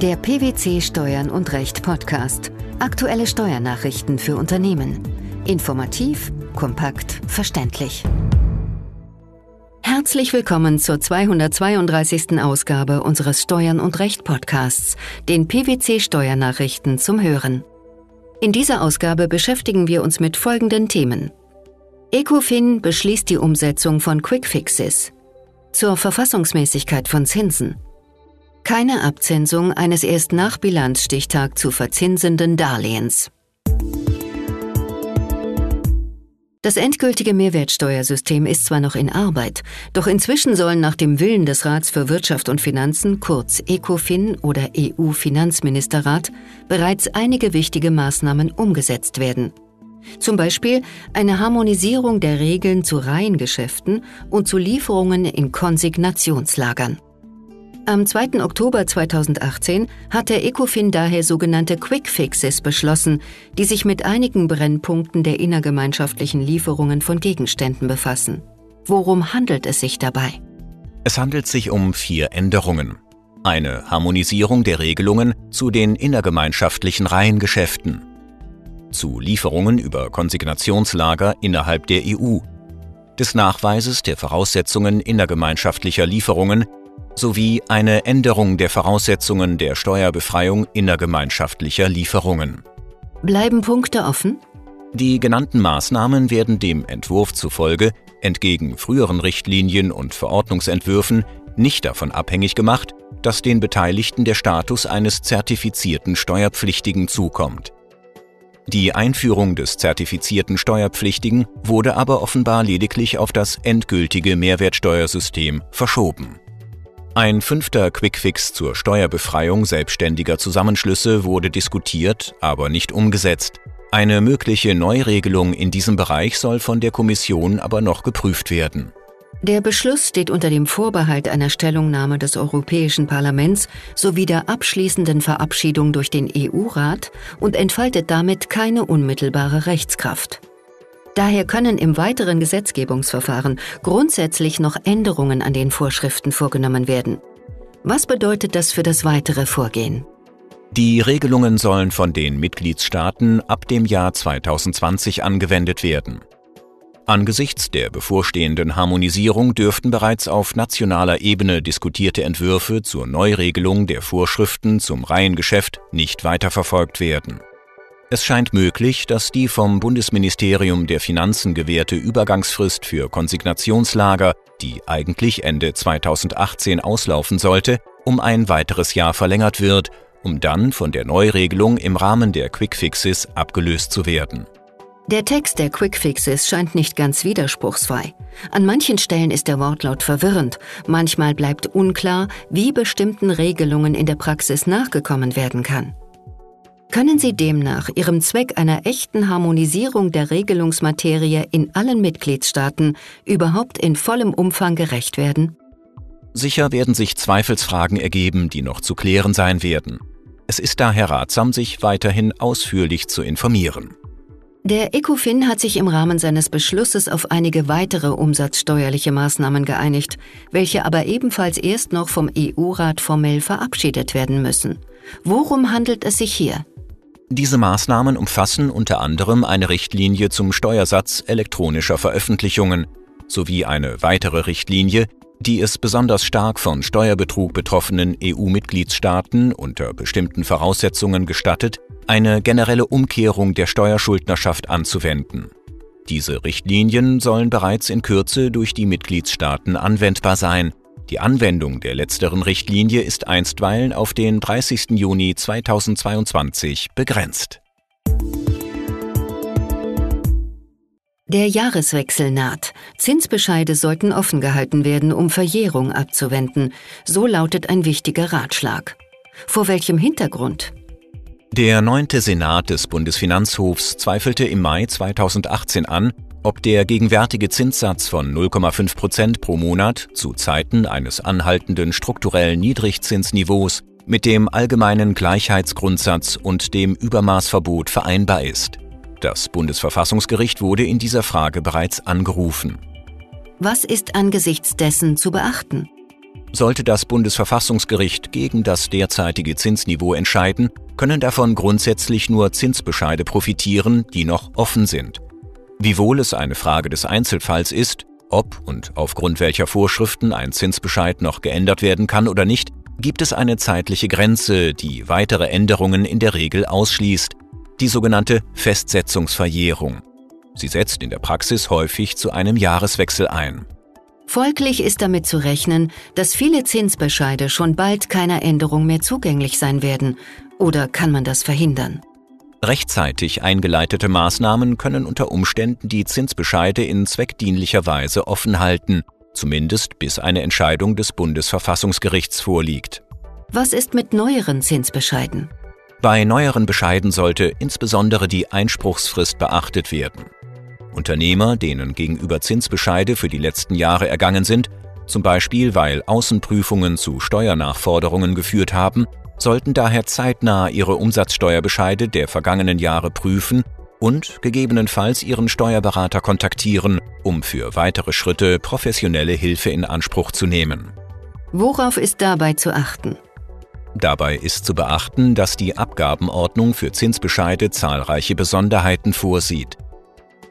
Der PwC Steuern und Recht Podcast. Aktuelle Steuernachrichten für Unternehmen. Informativ, kompakt, verständlich. Herzlich willkommen zur 232. Ausgabe unseres Steuern und Recht Podcasts, den PwC Steuernachrichten zum Hören. In dieser Ausgabe beschäftigen wir uns mit folgenden Themen. Ecofin beschließt die Umsetzung von Quickfixes. Zur Verfassungsmäßigkeit von Zinsen keine Abzinsung eines erst nach Bilanzstichtag zu verzinsenden Darlehens. Das endgültige Mehrwertsteuersystem ist zwar noch in Arbeit, doch inzwischen sollen nach dem Willen des Rats für Wirtschaft und Finanzen, kurz ECOFIN oder EU-Finanzministerrat, bereits einige wichtige Maßnahmen umgesetzt werden. Zum Beispiel eine Harmonisierung der Regeln zu Reihengeschäften und zu Lieferungen in Konsignationslagern. Am 2. Oktober 2018 hat der ECOFIN daher sogenannte Quick Fixes beschlossen, die sich mit einigen Brennpunkten der innergemeinschaftlichen Lieferungen von Gegenständen befassen. Worum handelt es sich dabei? Es handelt sich um vier Änderungen. Eine Harmonisierung der Regelungen zu den innergemeinschaftlichen Reihengeschäften. Zu Lieferungen über Konsignationslager innerhalb der EU. Des Nachweises der Voraussetzungen innergemeinschaftlicher Lieferungen sowie eine Änderung der Voraussetzungen der Steuerbefreiung innergemeinschaftlicher Lieferungen. Bleiben Punkte offen? Die genannten Maßnahmen werden dem Entwurf zufolge entgegen früheren Richtlinien und Verordnungsentwürfen nicht davon abhängig gemacht, dass den Beteiligten der Status eines zertifizierten Steuerpflichtigen zukommt. Die Einführung des zertifizierten Steuerpflichtigen wurde aber offenbar lediglich auf das endgültige Mehrwertsteuersystem verschoben. Ein fünfter Quickfix zur Steuerbefreiung selbstständiger Zusammenschlüsse wurde diskutiert, aber nicht umgesetzt. Eine mögliche Neuregelung in diesem Bereich soll von der Kommission aber noch geprüft werden. Der Beschluss steht unter dem Vorbehalt einer Stellungnahme des Europäischen Parlaments sowie der abschließenden Verabschiedung durch den EU-Rat und entfaltet damit keine unmittelbare Rechtskraft. Daher können im weiteren Gesetzgebungsverfahren grundsätzlich noch Änderungen an den Vorschriften vorgenommen werden. Was bedeutet das für das weitere Vorgehen? Die Regelungen sollen von den Mitgliedstaaten ab dem Jahr 2020 angewendet werden. Angesichts der bevorstehenden Harmonisierung dürften bereits auf nationaler Ebene diskutierte Entwürfe zur Neuregelung der Vorschriften zum Reihengeschäft nicht weiterverfolgt werden. Es scheint möglich, dass die vom Bundesministerium der Finanzen gewährte Übergangsfrist für Konsignationslager, die eigentlich Ende 2018 auslaufen sollte, um ein weiteres Jahr verlängert wird, um dann von der Neuregelung im Rahmen der Quickfixes abgelöst zu werden. Der Text der Quickfixes scheint nicht ganz widerspruchsfrei. An manchen Stellen ist der Wortlaut verwirrend, manchmal bleibt unklar, wie bestimmten Regelungen in der Praxis nachgekommen werden kann. Können Sie demnach Ihrem Zweck einer echten Harmonisierung der Regelungsmaterie in allen Mitgliedstaaten überhaupt in vollem Umfang gerecht werden? Sicher werden sich Zweifelsfragen ergeben, die noch zu klären sein werden. Es ist daher ratsam, sich weiterhin ausführlich zu informieren. Der ECOFIN hat sich im Rahmen seines Beschlusses auf einige weitere umsatzsteuerliche Maßnahmen geeinigt, welche aber ebenfalls erst noch vom EU-Rat formell verabschiedet werden müssen. Worum handelt es sich hier? Diese Maßnahmen umfassen unter anderem eine Richtlinie zum Steuersatz elektronischer Veröffentlichungen sowie eine weitere Richtlinie, die es besonders stark von Steuerbetrug betroffenen EU-Mitgliedstaaten unter bestimmten Voraussetzungen gestattet, eine generelle Umkehrung der Steuerschuldnerschaft anzuwenden. Diese Richtlinien sollen bereits in Kürze durch die Mitgliedstaaten anwendbar sein die Anwendung der letzteren Richtlinie ist einstweilen auf den 30. Juni 2022 begrenzt. Der Jahreswechsel naht. Zinsbescheide sollten offen gehalten werden, um Verjährung abzuwenden. So lautet ein wichtiger Ratschlag. Vor welchem Hintergrund? Der neunte Senat des Bundesfinanzhofs zweifelte im Mai 2018 an, ob der gegenwärtige Zinssatz von 0,5 Prozent pro Monat zu Zeiten eines anhaltenden strukturellen Niedrigzinsniveaus mit dem allgemeinen Gleichheitsgrundsatz und dem Übermaßverbot vereinbar ist. Das Bundesverfassungsgericht wurde in dieser Frage bereits angerufen. Was ist angesichts dessen zu beachten? Sollte das Bundesverfassungsgericht gegen das derzeitige Zinsniveau entscheiden, können davon grundsätzlich nur Zinsbescheide profitieren, die noch offen sind. Wiewohl es eine Frage des Einzelfalls ist, ob und aufgrund welcher Vorschriften ein Zinsbescheid noch geändert werden kann oder nicht, gibt es eine zeitliche Grenze, die weitere Änderungen in der Regel ausschließt, die sogenannte Festsetzungsverjährung. Sie setzt in der Praxis häufig zu einem Jahreswechsel ein. Folglich ist damit zu rechnen, dass viele Zinsbescheide schon bald keiner Änderung mehr zugänglich sein werden. Oder kann man das verhindern? Rechtzeitig eingeleitete Maßnahmen können unter Umständen die Zinsbescheide in zweckdienlicher Weise offen halten, zumindest bis eine Entscheidung des Bundesverfassungsgerichts vorliegt. Was ist mit neueren Zinsbescheiden? Bei neueren Bescheiden sollte insbesondere die Einspruchsfrist beachtet werden. Unternehmer, denen gegenüber Zinsbescheide für die letzten Jahre ergangen sind, zum Beispiel weil Außenprüfungen zu Steuernachforderungen geführt haben, sollten daher zeitnah ihre Umsatzsteuerbescheide der vergangenen Jahre prüfen und gegebenenfalls ihren Steuerberater kontaktieren, um für weitere Schritte professionelle Hilfe in Anspruch zu nehmen. Worauf ist dabei zu achten? Dabei ist zu beachten, dass die Abgabenordnung für Zinsbescheide zahlreiche Besonderheiten vorsieht.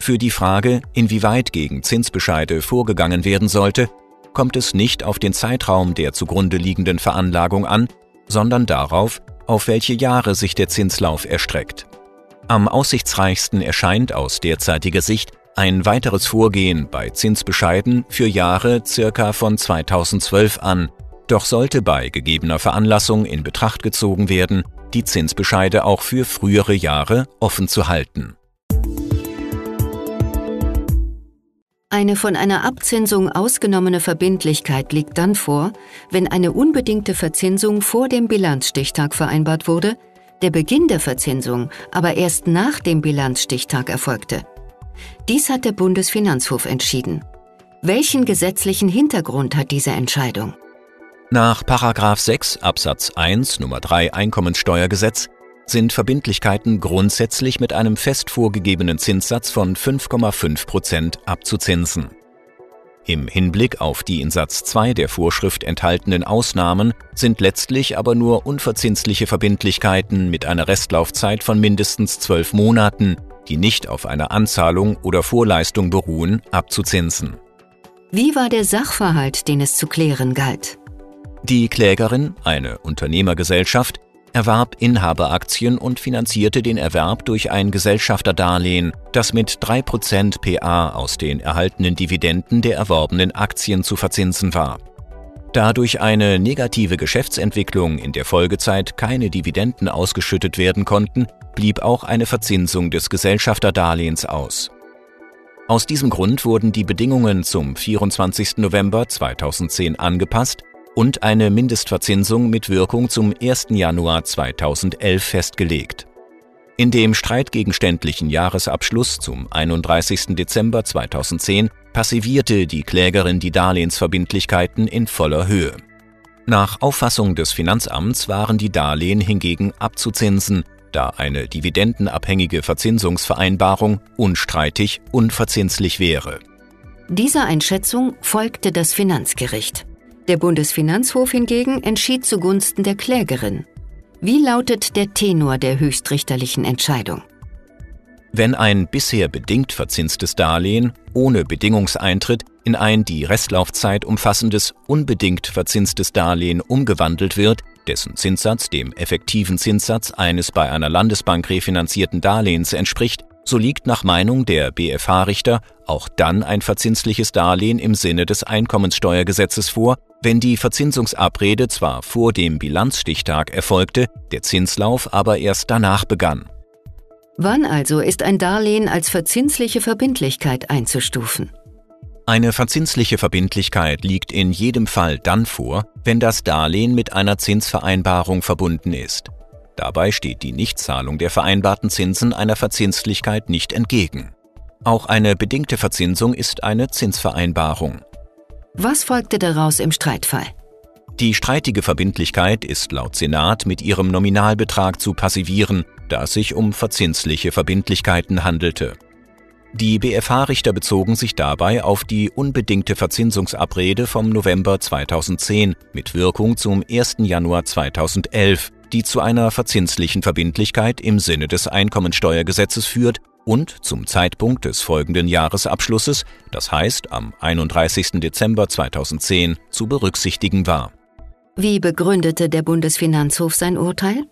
Für die Frage, inwieweit gegen Zinsbescheide vorgegangen werden sollte, kommt es nicht auf den Zeitraum der zugrunde liegenden Veranlagung an, sondern darauf, auf welche Jahre sich der Zinslauf erstreckt. Am aussichtsreichsten erscheint aus derzeitiger Sicht ein weiteres Vorgehen bei Zinsbescheiden für Jahre circa von 2012 an, doch sollte bei gegebener Veranlassung in Betracht gezogen werden, die Zinsbescheide auch für frühere Jahre offen zu halten. Eine von einer Abzinsung ausgenommene Verbindlichkeit liegt dann vor, wenn eine unbedingte Verzinsung vor dem Bilanzstichtag vereinbart wurde, der Beginn der Verzinsung aber erst nach dem Bilanzstichtag erfolgte. Dies hat der Bundesfinanzhof entschieden. Welchen gesetzlichen Hintergrund hat diese Entscheidung? Nach 6 Absatz 1 Nummer 3 Einkommensteuergesetz sind Verbindlichkeiten grundsätzlich mit einem fest vorgegebenen Zinssatz von 5,5 Prozent abzuzinsen. Im Hinblick auf die in Satz 2 der Vorschrift enthaltenen Ausnahmen sind letztlich aber nur unverzinsliche Verbindlichkeiten mit einer Restlaufzeit von mindestens zwölf Monaten, die nicht auf einer Anzahlung oder Vorleistung beruhen, abzuzinsen. Wie war der Sachverhalt, den es zu klären galt? Die Klägerin, eine Unternehmergesellschaft, erwarb Inhaberaktien und finanzierte den Erwerb durch ein Gesellschafterdarlehen, das mit 3% PA aus den erhaltenen Dividenden der erworbenen Aktien zu verzinsen war. Da durch eine negative Geschäftsentwicklung in der Folgezeit keine Dividenden ausgeschüttet werden konnten, blieb auch eine Verzinsung des Gesellschafterdarlehens aus. Aus diesem Grund wurden die Bedingungen zum 24. November 2010 angepasst und eine Mindestverzinsung mit Wirkung zum 1. Januar 2011 festgelegt. In dem streitgegenständlichen Jahresabschluss zum 31. Dezember 2010 passivierte die Klägerin die Darlehensverbindlichkeiten in voller Höhe. Nach Auffassung des Finanzamts waren die Darlehen hingegen abzuzinsen, da eine dividendenabhängige Verzinsungsvereinbarung unstreitig unverzinslich wäre. Dieser Einschätzung folgte das Finanzgericht. Der Bundesfinanzhof hingegen entschied zugunsten der Klägerin. Wie lautet der Tenor der höchstrichterlichen Entscheidung? Wenn ein bisher bedingt verzinstes Darlehen ohne Bedingungseintritt in ein die Restlaufzeit umfassendes unbedingt verzinstes Darlehen umgewandelt wird, dessen Zinssatz dem effektiven Zinssatz eines bei einer Landesbank refinanzierten Darlehens entspricht, so liegt nach Meinung der BFH-Richter auch dann ein verzinsliches Darlehen im Sinne des Einkommenssteuergesetzes vor, wenn die Verzinsungsabrede zwar vor dem Bilanzstichtag erfolgte, der Zinslauf aber erst danach begann. Wann also ist ein Darlehen als verzinsliche Verbindlichkeit einzustufen? Eine verzinsliche Verbindlichkeit liegt in jedem Fall dann vor, wenn das Darlehen mit einer Zinsvereinbarung verbunden ist. Dabei steht die Nichtzahlung der vereinbarten Zinsen einer Verzinslichkeit nicht entgegen. Auch eine bedingte Verzinsung ist eine Zinsvereinbarung. Was folgte daraus im Streitfall? Die streitige Verbindlichkeit ist laut Senat mit ihrem Nominalbetrag zu passivieren, da es sich um verzinsliche Verbindlichkeiten handelte. Die BFH-Richter bezogen sich dabei auf die unbedingte Verzinsungsabrede vom November 2010 mit Wirkung zum 1. Januar 2011, die zu einer verzinslichen Verbindlichkeit im Sinne des Einkommensteuergesetzes führt und zum Zeitpunkt des folgenden Jahresabschlusses, das heißt am 31. Dezember 2010, zu berücksichtigen war. Wie begründete der Bundesfinanzhof sein Urteil?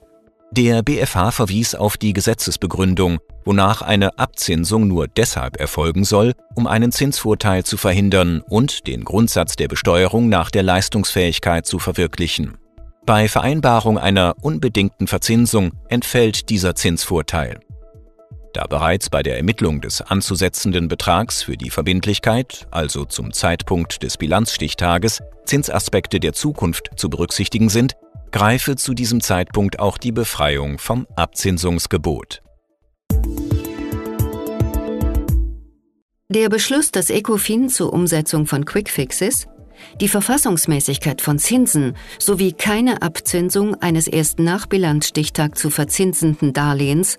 Der BfH verwies auf die Gesetzesbegründung, wonach eine Abzinsung nur deshalb erfolgen soll, um einen Zinsvorteil zu verhindern und den Grundsatz der Besteuerung nach der Leistungsfähigkeit zu verwirklichen. Bei Vereinbarung einer unbedingten Verzinsung entfällt dieser Zinsvorteil. Da bereits bei der Ermittlung des anzusetzenden Betrags für die Verbindlichkeit, also zum Zeitpunkt des Bilanzstichtages, Zinsaspekte der Zukunft zu berücksichtigen sind, greife zu diesem Zeitpunkt auch die Befreiung vom Abzinsungsgebot. Der Beschluss des ECOFIN zur Umsetzung von Quickfixes, die Verfassungsmäßigkeit von Zinsen sowie keine Abzinsung eines erst nach Bilanzstichtag zu verzinsenden Darlehens,